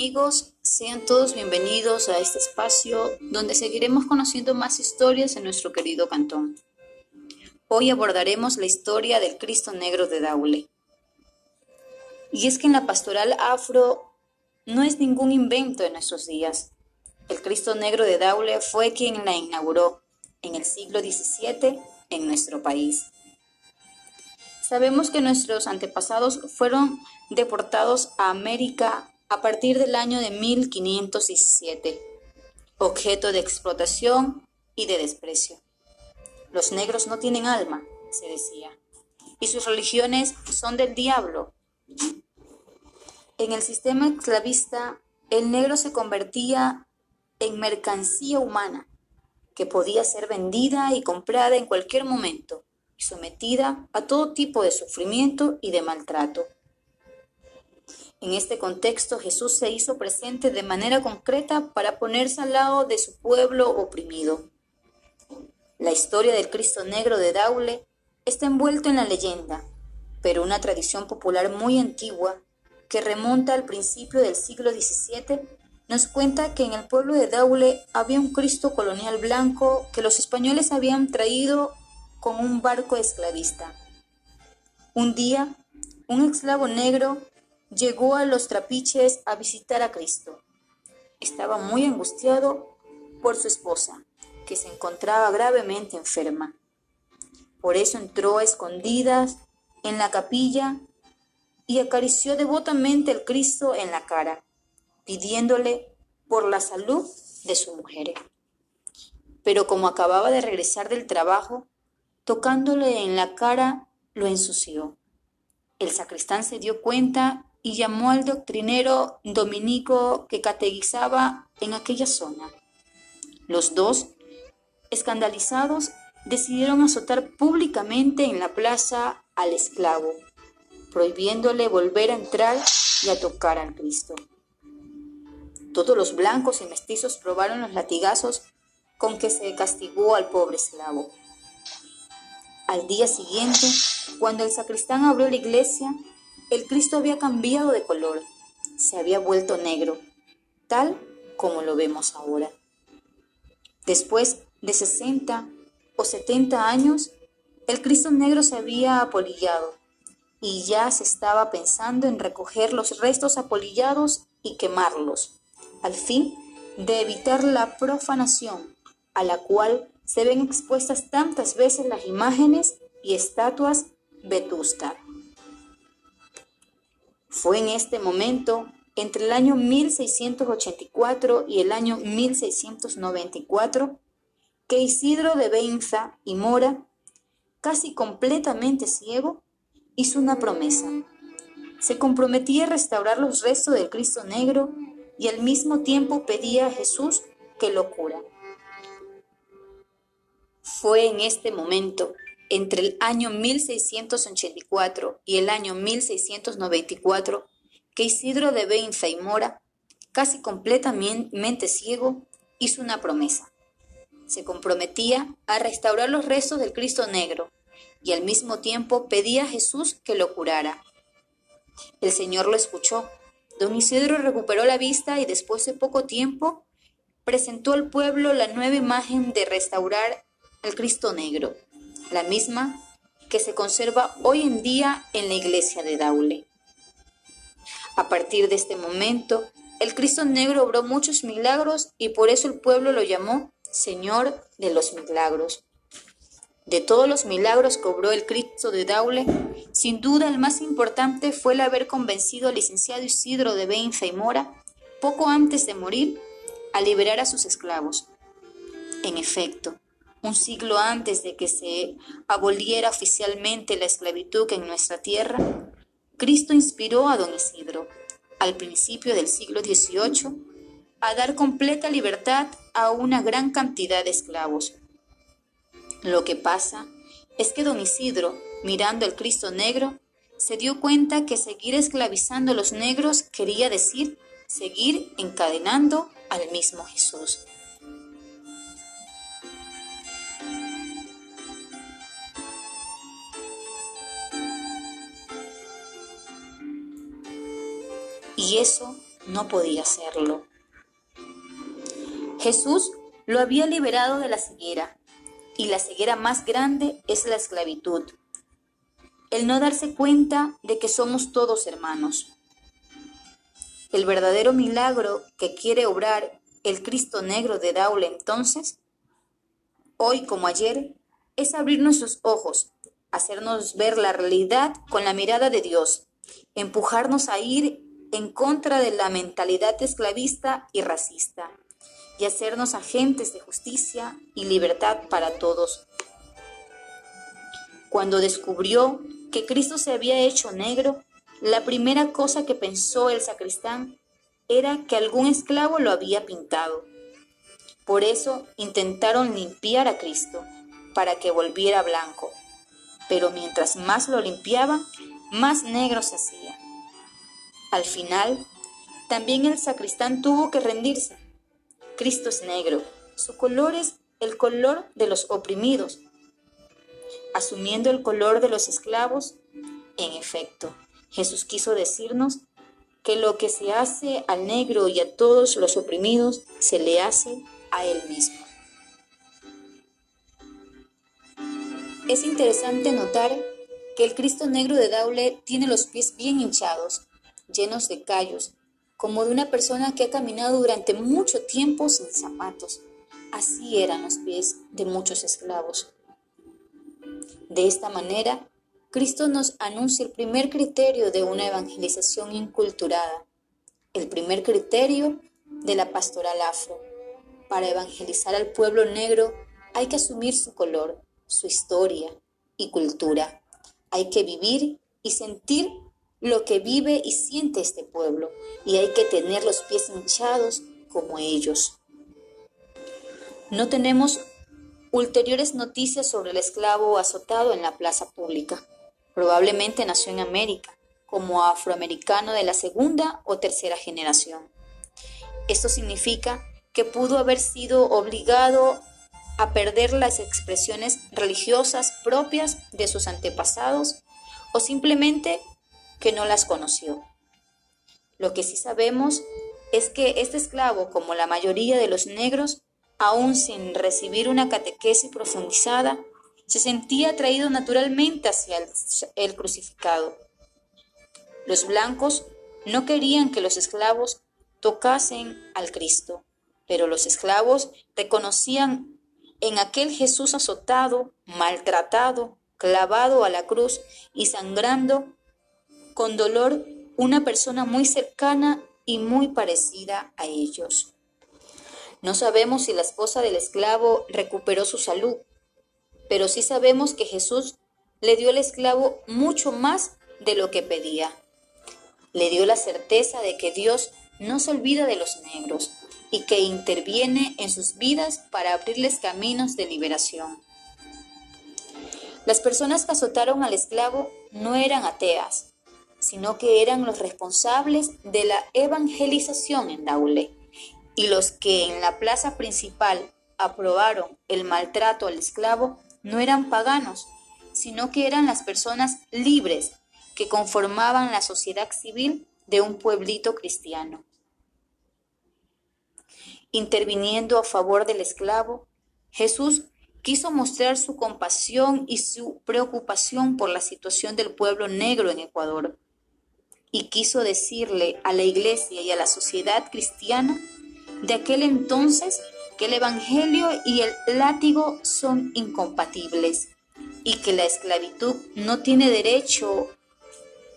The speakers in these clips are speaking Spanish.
amigos, sean todos bienvenidos a este espacio donde seguiremos conociendo más historias en nuestro querido cantón. Hoy abordaremos la historia del Cristo Negro de Daule. Y es que en la pastoral afro no es ningún invento de nuestros días. El Cristo Negro de Daule fue quien la inauguró en el siglo XVII en nuestro país. Sabemos que nuestros antepasados fueron deportados a América a partir del año de 1517, objeto de explotación y de desprecio. Los negros no tienen alma, se decía, y sus religiones son del diablo. En el sistema esclavista, el negro se convertía en mercancía humana que podía ser vendida y comprada en cualquier momento y sometida a todo tipo de sufrimiento y de maltrato. En este contexto Jesús se hizo presente de manera concreta para ponerse al lado de su pueblo oprimido. La historia del Cristo Negro de Daule está envuelto en la leyenda, pero una tradición popular muy antigua que remonta al principio del siglo XVII nos cuenta que en el pueblo de Daule había un Cristo colonial blanco que los españoles habían traído con un barco esclavista. Un día, un esclavo negro llegó a los trapiches a visitar a Cristo. Estaba muy angustiado por su esposa, que se encontraba gravemente enferma. Por eso entró a escondidas en la capilla y acarició devotamente al Cristo en la cara, pidiéndole por la salud de su mujer. Pero como acababa de regresar del trabajo, tocándole en la cara, lo ensució. El sacristán se dio cuenta y llamó al doctrinero dominico que catequizaba en aquella zona. Los dos, escandalizados, decidieron azotar públicamente en la plaza al esclavo, prohibiéndole volver a entrar y a tocar al Cristo. Todos los blancos y mestizos probaron los latigazos con que se castigó al pobre esclavo. Al día siguiente, cuando el sacristán abrió la iglesia, el Cristo había cambiado de color, se había vuelto negro, tal como lo vemos ahora. Después de 60 o 70 años, el Cristo negro se había apolillado y ya se estaba pensando en recoger los restos apolillados y quemarlos, al fin de evitar la profanación a la cual se ven expuestas tantas veces las imágenes y estatuas vetustas. Fue en este momento, entre el año 1684 y el año 1694, que Isidro de Beinza y Mora, casi completamente ciego, hizo una promesa. Se comprometía a restaurar los restos del Cristo Negro y al mismo tiempo pedía a Jesús que lo cura. Fue en este momento entre el año 1684 y el año 1694 que Isidro de Beinza y Mora, casi completamente ciego, hizo una promesa. Se comprometía a restaurar los restos del Cristo negro y al mismo tiempo pedía a Jesús que lo curara. El Señor lo escuchó. Don Isidro recuperó la vista y después de poco tiempo presentó al pueblo la nueva imagen de restaurar al Cristo negro la misma que se conserva hoy en día en la iglesia de Daule. A partir de este momento, el Cristo Negro obró muchos milagros y por eso el pueblo lo llamó Señor de los Milagros. De todos los milagros que obró el Cristo de Daule, sin duda el más importante fue el haber convencido al licenciado Isidro de Benza y Mora, poco antes de morir, a liberar a sus esclavos. En efecto, un siglo antes de que se aboliera oficialmente la esclavitud en nuestra tierra, Cristo inspiró a don Isidro, al principio del siglo XVIII, a dar completa libertad a una gran cantidad de esclavos. Lo que pasa es que don Isidro, mirando al Cristo negro, se dio cuenta que seguir esclavizando a los negros quería decir seguir encadenando al mismo Jesús. Y eso no podía hacerlo. Jesús lo había liberado de la ceguera, y la ceguera más grande es la esclavitud. El no darse cuenta de que somos todos hermanos. El verdadero milagro que quiere obrar el Cristo negro de Daule entonces, hoy como ayer, es abrir nuestros ojos, hacernos ver la realidad con la mirada de Dios, empujarnos a ir en contra de la mentalidad esclavista y racista y hacernos agentes de justicia y libertad para todos. Cuando descubrió que Cristo se había hecho negro, la primera cosa que pensó el sacristán era que algún esclavo lo había pintado. Por eso intentaron limpiar a Cristo, para que volviera blanco. Pero mientras más lo limpiaban, más negro se hacía. Al final, también el sacristán tuvo que rendirse. Cristo es negro, su color es el color de los oprimidos, asumiendo el color de los esclavos. En efecto, Jesús quiso decirnos que lo que se hace al negro y a todos los oprimidos se le hace a él mismo. Es interesante notar que el Cristo negro de Daule tiene los pies bien hinchados, llenos de callos, como de una persona que ha caminado durante mucho tiempo sin zapatos. Así eran los pies de muchos esclavos. De esta manera, Cristo nos anuncia el primer criterio de una evangelización inculturada, el primer criterio de la pastoral afro. Para evangelizar al pueblo negro hay que asumir su color, su historia y cultura. Hay que vivir y sentir lo que vive y siente este pueblo y hay que tener los pies hinchados como ellos. No tenemos ulteriores noticias sobre el esclavo azotado en la plaza pública. Probablemente nació en América, como afroamericano de la segunda o tercera generación. Esto significa que pudo haber sido obligado a perder las expresiones religiosas propias de sus antepasados o simplemente que no las conoció. Lo que sí sabemos es que este esclavo, como la mayoría de los negros, aún sin recibir una catequesis profundizada, se sentía atraído naturalmente hacia el, crucificado. Los blancos no querían que los esclavos tocasen al Cristo, pero los esclavos reconocían en aquel Jesús azotado, maltratado, clavado a la cruz y sangrando con dolor una persona muy cercana y muy parecida a ellos. No sabemos si la esposa del esclavo recuperó su salud, pero sí sabemos que Jesús le dio al esclavo mucho más de lo que pedía. Le dio la certeza de que Dios no se olvida de los negros y que interviene en sus vidas para abrirles caminos de liberación. Las personas que azotaron al esclavo no eran ateas, sino que eran los responsables de la evangelización en Daule y los que en la plaza principal aprobaron el maltrato al esclavo no eran paganos, sino que eran las personas libres que conformaban la sociedad civil de un pueblito cristiano. Interviniendo a favor del esclavo, Jesús quiso mostrar su compasión y su preocupación por la situación del pueblo negro en Ecuador, y quiso decirle a la iglesia y a la sociedad cristiana de aquel entonces que el Evangelio y el látigo son incompatibles y que la esclavitud no tiene derecho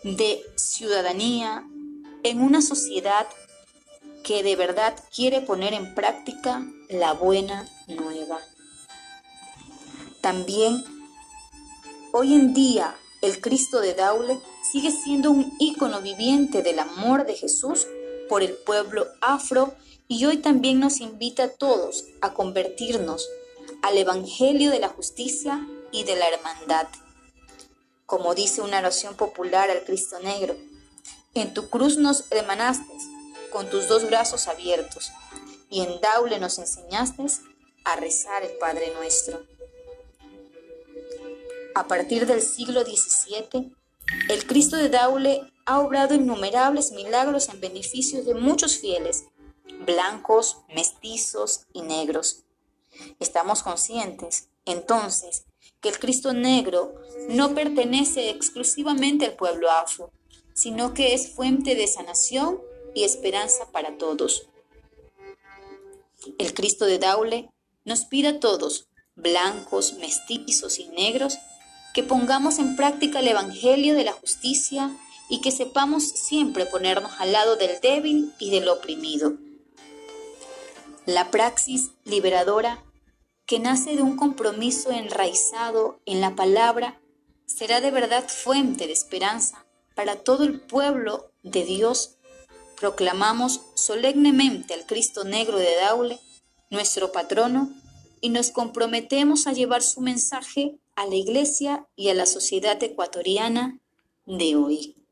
de ciudadanía en una sociedad que de verdad quiere poner en práctica la buena nueva. También hoy en día el Cristo de Daule sigue siendo un ícono viviente del amor de Jesús por el pueblo afro y hoy también nos invita a todos a convertirnos al Evangelio de la justicia y de la hermandad. Como dice una oración popular al Cristo Negro, en tu cruz nos emanaste con tus dos brazos abiertos y en Daule nos enseñaste a rezar el Padre Nuestro. A partir del siglo XVII, el Cristo de Daule ha obrado innumerables milagros en beneficio de muchos fieles, blancos, mestizos y negros. Estamos conscientes, entonces, que el Cristo negro no pertenece exclusivamente al pueblo afro, sino que es fuente de sanación y esperanza para todos. El Cristo de Daule nos pide a todos, blancos, mestizos y negros, que pongamos en práctica el Evangelio de la justicia y que sepamos siempre ponernos al lado del débil y del oprimido. La praxis liberadora, que nace de un compromiso enraizado en la palabra, será de verdad fuente de esperanza para todo el pueblo de Dios. Proclamamos solemnemente al Cristo Negro de Daule, nuestro patrono, y nos comprometemos a llevar su mensaje a la Iglesia y a la sociedad ecuatoriana de hoy.